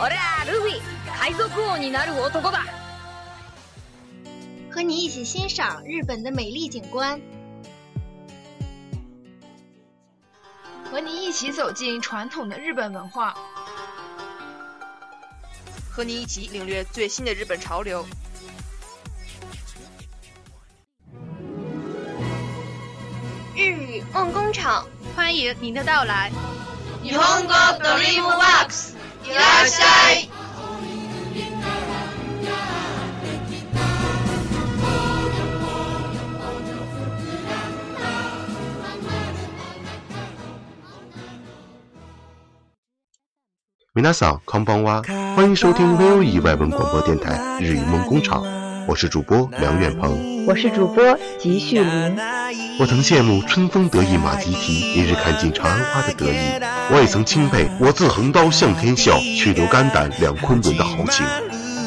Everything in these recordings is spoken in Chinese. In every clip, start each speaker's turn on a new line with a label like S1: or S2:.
S1: 我嘞，鲁比，海贼王になる男だ。
S2: 和你一起欣赏日本的美丽景观，
S3: 和你一起走进传统的日本文化，和你一起领略最新的日本潮流。
S2: 日语梦工厂，
S1: 欢迎您的到来。
S3: 日本国 d r e a m w o r 皆さ
S4: ん、こんばんは。欢迎收听 VOE 外文广播电台日语梦工厂，我是主播梁远鹏，
S5: 我是主播吉旭林。
S4: 我曾羡慕春风得意马蹄疾，一日看尽长安花的得意；我也曾钦佩我自横刀向天笑，去留肝胆两昆仑的豪情；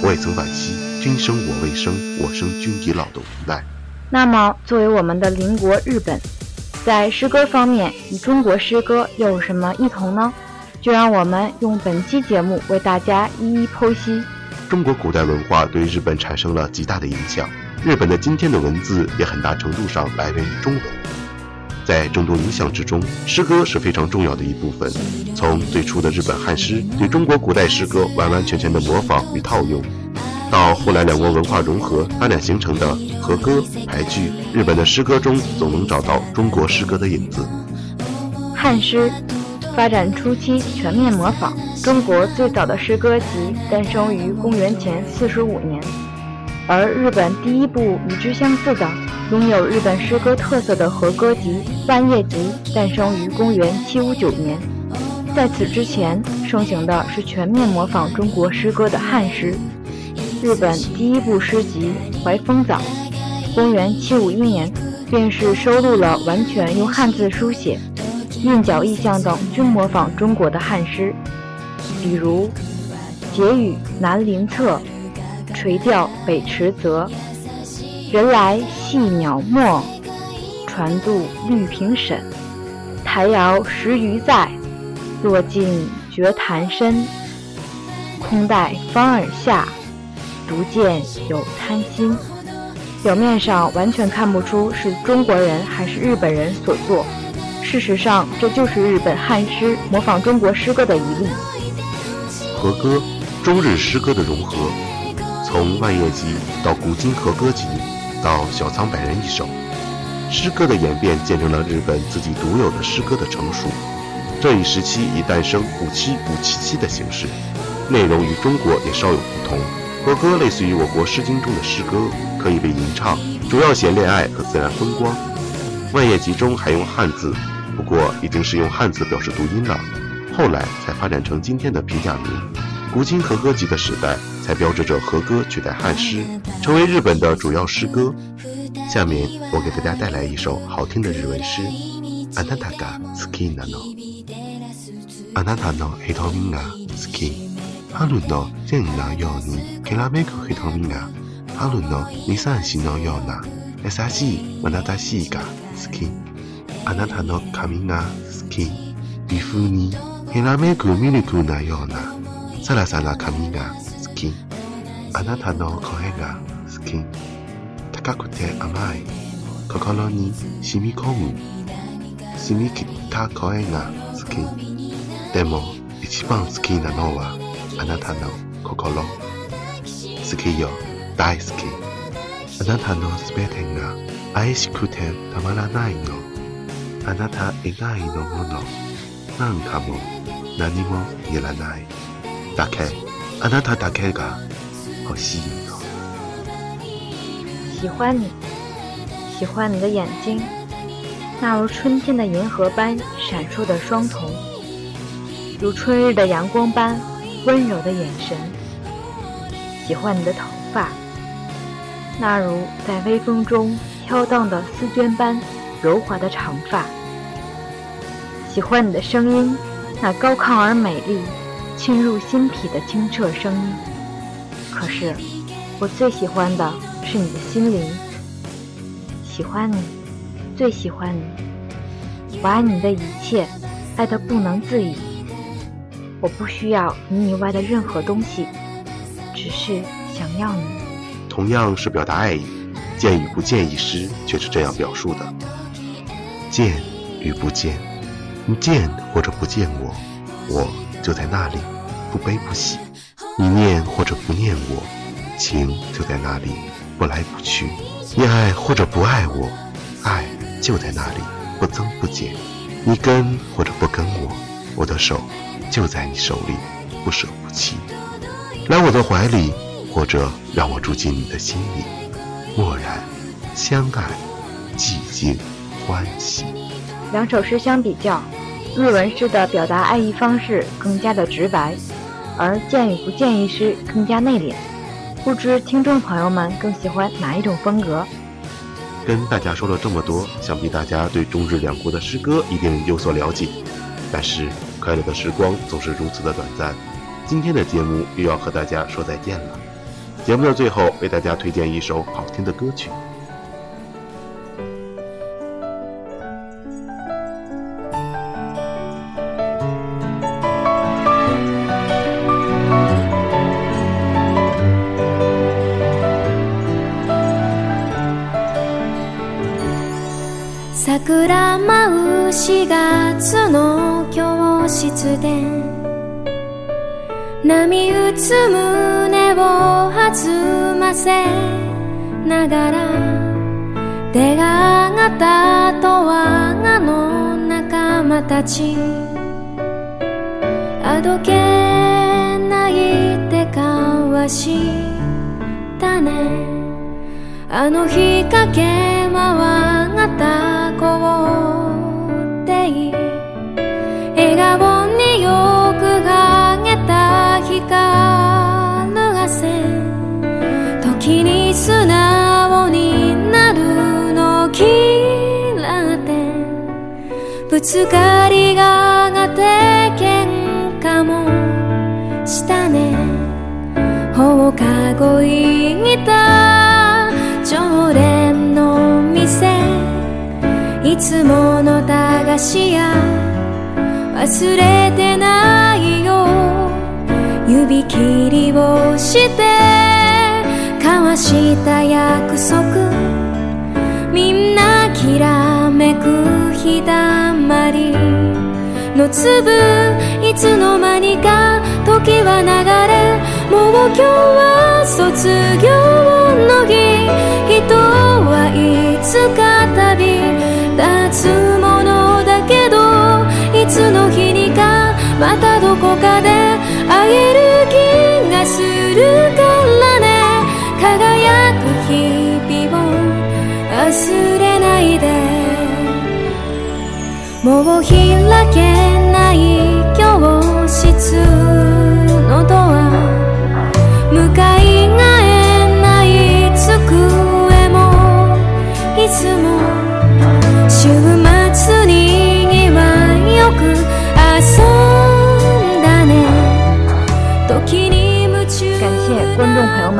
S4: 我也曾惋惜君生我未生，我生君已老的无奈。
S5: 那么，作为我们的邻国日本，在诗歌方面与中国诗歌又有什么异同呢？就让我们用本期节目为大家一一剖析。
S4: 中国古代文化对日本产生了极大的影响。日本的今天的文字也很大程度上来源于中文，在众多影响之中，诗歌是非常重要的一部分。从最初的日本汉诗对中国古代诗歌完完全全的模仿与套用，到后来两国文化融合发展形成的和歌、俳句，日本的诗歌中总能找到中国诗歌的影子。
S5: 汉诗发展初期全面模仿，中国最早的诗歌集诞生于公元前四十五年。而日本第一部与之相似的、拥有日本诗歌特色的和歌集《万叶集》诞生于公元七五九年。在此之前，盛行的是全面模仿中国诗歌的汉诗。日本第一部诗集《怀风藻》，公元七五一年，便是收录了完全用汉字书写、韵脚、意象等均模仿中国的汉诗，比如《结语南林册》。垂钓北池泽，人来戏鸟没。船渡绿萍沈，台遥十鱼在。落尽绝潭深，空待芳儿下。独见有贪心。表面上完全看不出是中国人还是日本人所作，事实上这就是日本汉诗模仿中国诗歌的一例。
S4: 和歌，中日诗歌的融合。从万叶集到古今和歌集，到小仓百人一首，诗歌的演变见证了日本自己独有的诗歌的成熟。这一时期已诞生五七五七七的形式，内容与中国也稍有不同。和歌类似于我国《诗经》中的诗歌，可以被吟唱，主要写恋爱和自然风光。万叶集中还用汉字，不过已经是用汉字表示读音了，后来才发展成今天的平假名。古今和歌集的时代。才标志着和歌取代汉诗，成为日本的主要诗歌。下面我给大家带来一首好听的日文诗。あなたが好きなの、あなたの瞳が好き、春の線のように開く瞳が、春の二三時のような少しあなたのが好き、あなたの髪が好き、比富に開く緑のようなさらさら髪が。あなたの声が好き高くて甘い心に染み込む澄み切った声が好きでも一番好きなのはあなたの心好きよ大好きあなたの全てが愛しくてたまらないのあなた以外のものなんかも何もいらないだけあなただけが好吸引到
S5: 喜欢你，喜欢你的眼睛，那如春天的银河般闪烁的双瞳，如春日的阳光般温柔的眼神。喜欢你的头发，那如在微风中飘荡的丝绢般柔滑的长发。喜欢你的声音，那高亢而美丽、沁入心脾的清澈声音。可是，我最喜欢的是你的心灵。喜欢你，最喜欢你。我爱你的一切，爱得不能自已。我不需要你以外的任何东西，只是想要你。
S4: 同样是表达爱意，见与不见，一诗却是这样表述的：见与不见，你见或者不见我，我就在那里，不悲不喜。你念或者不念我，情就在那里，不来不去；你爱或者不爱我，爱就在那里，不增不减；你跟或者不跟我，我的手就在你手里，不舍不弃。来我的怀里，或者让我住进你的心里，默然相爱，寂静欢喜。
S5: 两首诗相比较，日文诗的表达爱意方式更加的直白。而建与不建，一诗更加内敛。不知听众朋友们更喜欢哪一种风格？
S4: 跟大家说了这么多，想必大家对中日两国的诗歌一定有所了解。但是快乐的时光总是如此的短暂，今天的节目又要和大家说再见了。节目的最后为大家推荐一首好听的歌曲。
S6: で波打つ胸を弾ませながら出がったと我がの仲間たちあどけないってかわしたねあの日かけ回ったよくがげた光流せ時に素直になるの嫌ってぶつかりががて喧嘩もしたね放課後行った常連の店いつもの駄菓子屋忘れてないよ指切りをして交わした約束みんなきらめく日だまりの粒いつの間にか時は流れもう今日は卒業であげる気がするからね輝く日々を忘れないでもう開けない教室のドア向かいがえない机もいつも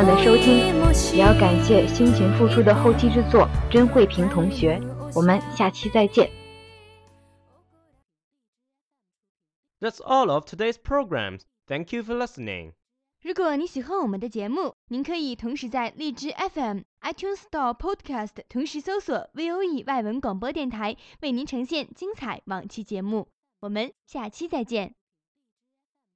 S5: 的收听，也要感谢辛勤付出的后期制作甄慧萍同学。我们下期再见。
S7: That's all of today's programs. Thank you for listening.
S8: 如果你喜欢我们的节目，您可以同时在荔枝 FM、iTunes Store、Podcast 同时搜索 VOE 外文广播电台，为您呈现精彩往期节目。我们下期再见。